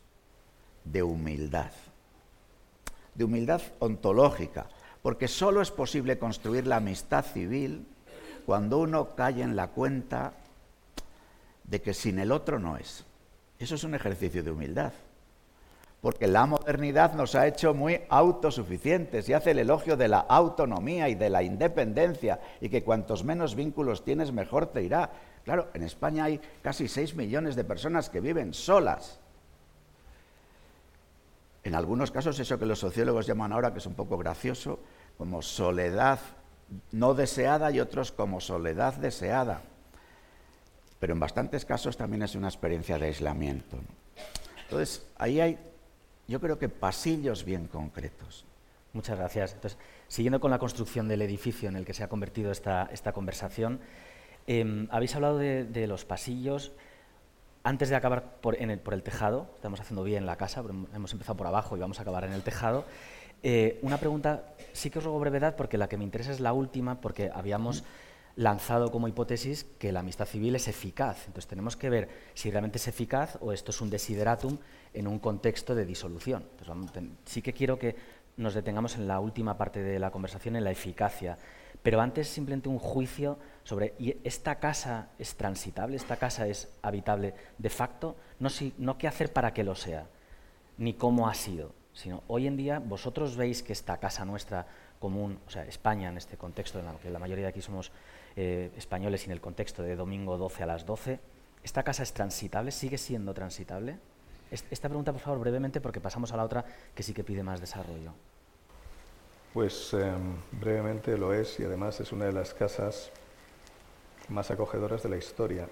de humildad, de humildad ontológica, porque solo es posible construir la amistad civil cuando uno cae en la cuenta de que sin el otro no es. Eso es un ejercicio de humildad. Porque la modernidad nos ha hecho muy autosuficientes y hace el elogio de la autonomía y de la independencia y que cuantos menos vínculos tienes mejor te irá. Claro, en España hay casi 6 millones de personas que viven solas. En algunos casos eso que los sociólogos llaman ahora, que es un poco gracioso, como soledad no deseada y otros como soledad deseada pero en bastantes casos también es una experiencia de aislamiento. Entonces, ahí hay, yo creo que pasillos bien concretos. Muchas gracias. Entonces, siguiendo con la construcción del edificio en el que se ha convertido esta, esta conversación, em, habéis hablado de, los pasillos. Antes de acabar por, el, por, el, tejado, estamos haciendo bien la casa, hemos empezado por abajo y vamos a acabar en el tejado. Eh, una pregunta, sí que os ruego brevedad porque la que me interesa es la última, porque habíamos lanzado como hipótesis que la amistad civil es eficaz. Entonces tenemos que ver si realmente es eficaz o esto es un desideratum en un contexto de disolución. sí que quiero que nos detengamos en la última parte de la conversación, en la eficacia. Pero antes simplemente un juicio sobre, ¿y esta casa es transitable? ¿Esta casa es habitable de facto? No, si, no qué hacer para que lo sea, ni cómo ha sido, sino hoy en día vosotros veis que esta casa nuestra común, o sea, España en este contexto en el que la mayoría de aquí somos eh, españoles y en el contexto de domingo 12 a las 12. ¿Esta casa es transitable? ¿Sigue siendo transitable? Esta pregunta, por favor, brevemente, porque pasamos a la otra que sí que pide más desarrollo. Pues em, brevemente lo es y además es una de las casas más acogedoras de la historia.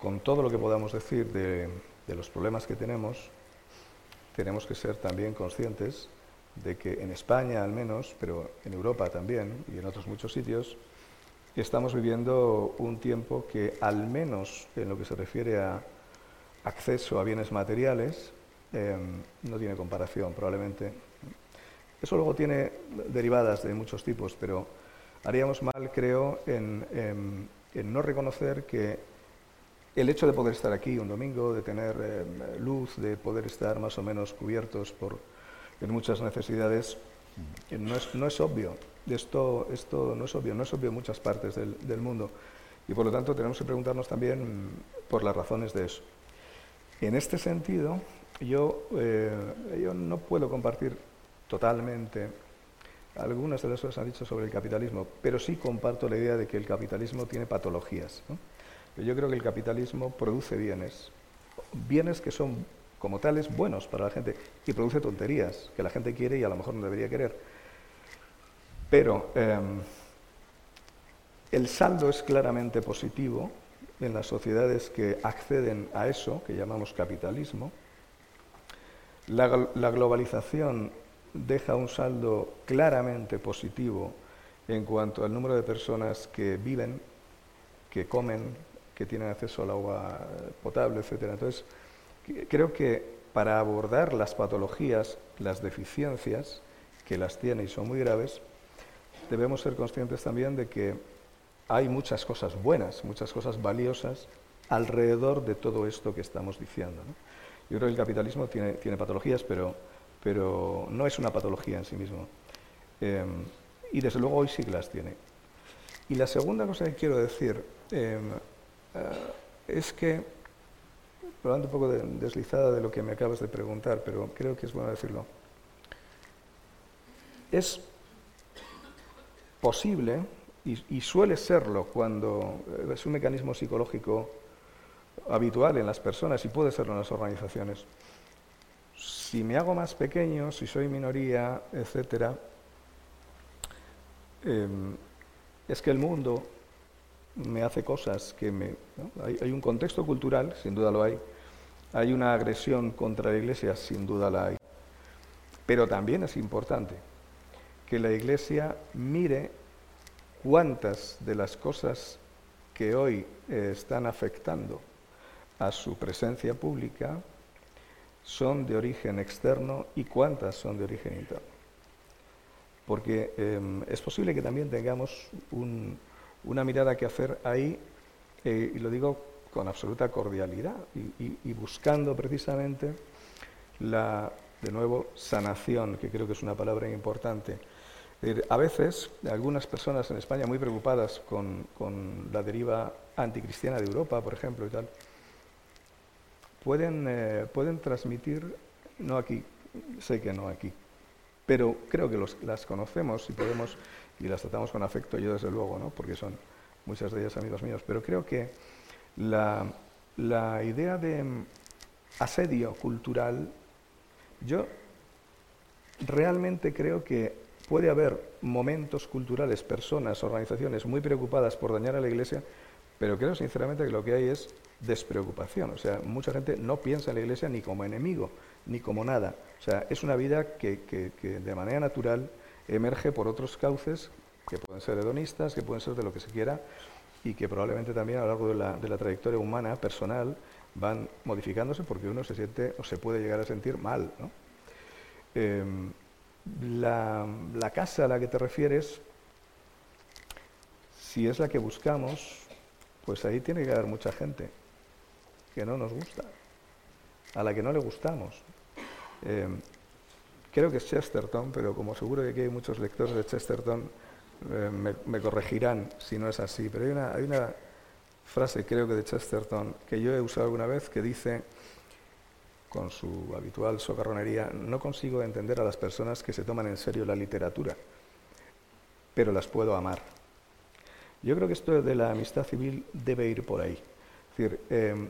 Con todo lo que podamos decir de, los problemas que tenemos, tenemos que ser también conscientes de que en España al menos, pero en Europa también y en otros muchos sitios, estamos viviendo un tiempo que, al menos en lo que se refiere a acceso a bienes materiales, em, no tiene comparación probablemente. Eso luego tiene derivadas de muchos tipos, pero haríamos mal, creo, en, no reconocer que el hecho de poder estar aquí un domingo, de tener em, luz, de poder estar más o menos cubiertos por en muchas necesidades, no es, no es obvio. Esto, esto no es obvio, no es obvio en muchas partes del, mundo. Y por lo tanto tenemos que preguntarnos también por las razones de eso. En este sentido, yo, eh, yo no puedo compartir totalmente algunas de las cosas han dicho sobre el capitalismo, pero sí comparto la idea de que el capitalismo tiene patologías. Yo creo que el capitalismo produce bienes, bienes que son como tales buenos para la gente y produce tonterías que la gente quiere y a lo mejor no debería querer. Pero em, el saldo es claramente positivo en las sociedades que acceden a eso, que llamamos capitalismo. La globalización deja un saldo claramente positivo en cuanto al número de personas que viven, que comen, que tienen acceso al agua potable, etc. Entonces, creo que para abordar las patologías, las deficiencias, que las tiene y son muy graves, debemos ser conscientes también de que hay muchas cosas buenas, muchas cosas valiosas alrededor de todo esto que estamos diciendo. Yo creo que el capitalismo tiene, tiene patologías, pero, pero no es una patología en sí mismo. Em, y desde luego hoy sí las tiene. Y la segunda cosa que quiero decir em, eh, es que, probando un poco deslizada de lo que me acabas de preguntar, pero creo que es bueno decirlo, es posible, y, suele serlo cuando eh, es un mecanismo psicológico habitual en las personas y puede serlo en las organizaciones, si me hago más pequeño, si soy minoría, etc., em, es que el mundo me hace cosas que me... Hay, un contexto cultural, sin duda lo hay, hay una agresión contra la Iglesia, sin duda la hay, pero también es importante que la Iglesia mire cuántas de las cosas que hoy eh, están afectando a su presencia pública son de origen externo y cuántas son de origen interno. Porque em, es posible que también tengamos un, una mirada que hacer ahí, eh, y lo digo con absoluta cordialidad, y, buscando precisamente la, de nuevo, sanación, que creo que es una palabra importante. A veces, algunas personas en España muy preocupadas con, con la deriva anticristiana de Europa, por ejemplo, y tal, pueden, eh, pueden transmitir, no aquí, sé que no aquí, pero creo que las conocemos y podemos y las tratamos con afecto, yo desde luego, ¿no? porque son muchas de ellas amigos míos, pero creo que la, la idea de asedio cultural, yo realmente creo que puede haber momentos culturales, personas, organizaciones muy preocupadas por dañar a la Iglesia, pero creo sinceramente que lo que hay es despreocupación. O sea, mucha gente no piensa en la Iglesia ni como enemigo, ni como nada. O sea, es una vida que, que, que de manera natural emerge por otros cauces que pueden ser hedonistas, que pueden ser de lo que se quiera y que probablemente también a lo largo de la, de la trayectoria humana, personal, van modificándose porque uno se siente o se puede llegar a sentir mal. ¿no? Em, la, la, casa a la que te refieres, si es la que buscamos, pues ahí tiene que haber mucha gente que no nos gusta, a la que no le gustamos. Em, creo que es Chesterton, pero como seguro que hay muchos lectores de Chesterton, eh, me, corregirán si no es así, pero hay una, hay una frase, creo que de Chesterton, que yo he usado alguna vez, que dice, con su habitual socarronería, no consigo entender a las personas que se toman en serio la literatura, pero las puedo amar. Yo creo que esto de la amistad civil debe ir por ahí. Es decir, eh,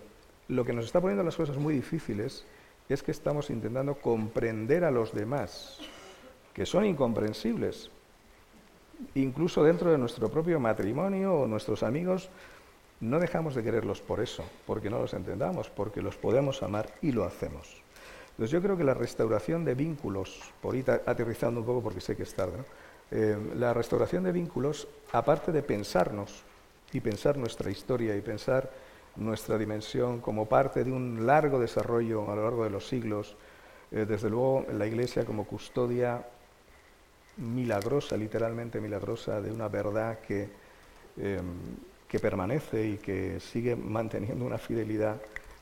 lo que nos está poniendo las cosas muy difíciles es que estamos intentando comprender a los demás, que son incomprensibles. Incluso dentro de nuestro propio matrimonio o nuestros amigos, no dejamos de quererlos por eso, porque no los entendamos, porque los podemos amar y lo hacemos. Entonces yo creo que la restauración de vínculos, por ir aterrizando un poco porque sé que es tarde, eh, la restauración de vínculos, aparte de pensarnos y pensar nuestra historia y pensar nuestra dimensión como parte de un largo desarrollo a lo largo de los siglos. Eh, desde luego, la Iglesia como custodia milagrosa, literalmente milagrosa, de una verdad que, em, que permanece y que sigue manteniendo una fidelidad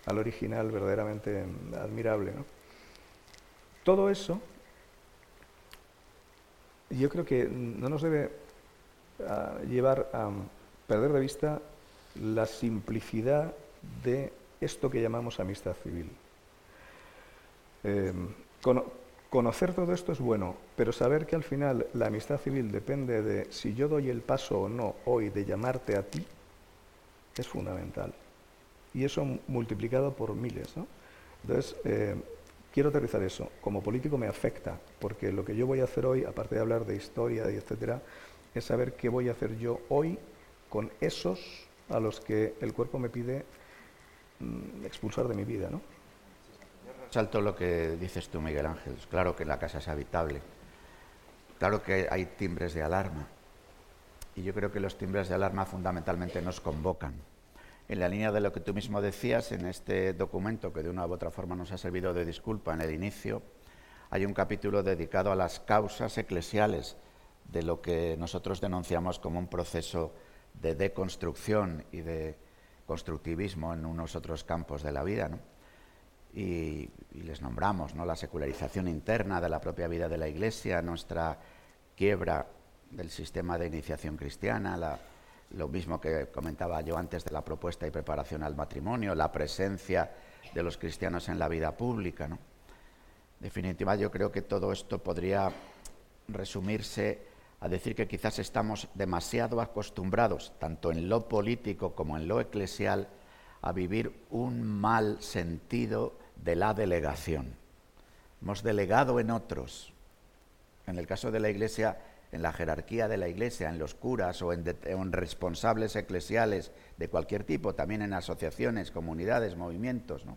al original verdaderamente admirable. Todo eso, yo creo que no nos debe ah, llevar a perder de vista la simplicidad de esto que llamamos amistad civil. Em, conocer todo esto es bueno, pero saber que al final la amistad civil depende de si yo doy el paso o no hoy de llamarte a ti, es fundamental. Y eso multiplicado por miles. ¿no? Entonces, eh, quiero aterrizar eso. Como político me afecta, porque lo que yo voy a hacer hoy, aparte de hablar de historia y etcétera, es saber qué voy a hacer yo hoy con esos a los que el cuerpo me pide mm, expulsar de mi vida, ¿no? Salto lo que dices tú, Miguel Ángel. Claro que la casa es habitable. Claro que hay timbres de alarma. Y yo creo que los timbres de alarma fundamentalmente nos convocan. En la línea de lo que tú mismo decías, en este documento que de una u otra forma nos ha servido de disculpa en el inicio, hay un capítulo dedicado a las causas eclesiales de lo que nosotros denunciamos como un proceso de deconstrucción y de constructivismo en unos otros campos de la vida. ¿no? Y, les nombramos ¿no? la secularización interna de la propia vida de la Iglesia, nuestra quiebra del sistema de iniciación cristiana, lo mismo que comentaba yo antes de la propuesta y preparación al matrimonio, la presencia de los cristianos en la vida pública. ¿no? En definitiva, yo creo que todo esto podría resumirse a decir que quizás estamos demasiado acostumbrados, tanto en lo político como en lo eclesial, a vivir un mal sentido de la delegación. Hemos delegado en otros. En el caso de la Iglesia, en la jerarquía de la Iglesia, en los curas o en, responsables eclesiales de cualquier tipo, también en asociaciones, comunidades, movimientos. ¿no?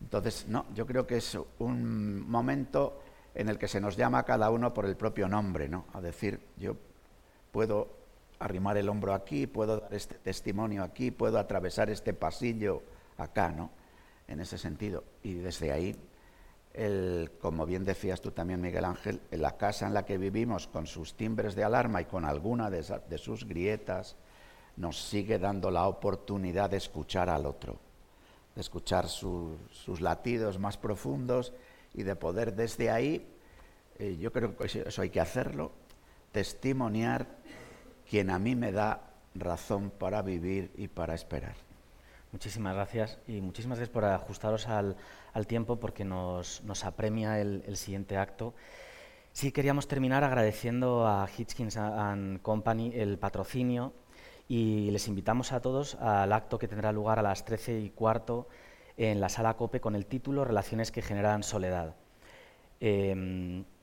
Entonces, no, yo creo que es un momento en el que se nos llama a cada uno por el propio nombre, ¿no? A decir, yo puedo arrimar el hombro aquí, puedo dar este testimonio aquí, puedo atravesar este pasillo acá, ¿no? En ese sentido. Y desde ahí, el, como bien decías tú también, Miguel Ángel, la casa en la que vivimos, con sus timbres de alarma y con alguna de, de sus grietas, nos sigue dando la oportunidad de escuchar al otro, de escuchar sus latidos más profundos y de poder desde ahí, eh, yo creo que eso hay que hacerlo, testimoniar quien a mí me da razón para vivir y para esperar. Muchísimas gracias y muchísimas gracias por ajustaros al, tiempo porque nos, apremia el, siguiente acto. Sí queríamos terminar agradeciendo a Hitchkins and Company el patrocinio y les invitamos a todos al acto que tendrá lugar a las 13 y cuarto en la sala COPE con el título Relaciones que generan soledad. Em,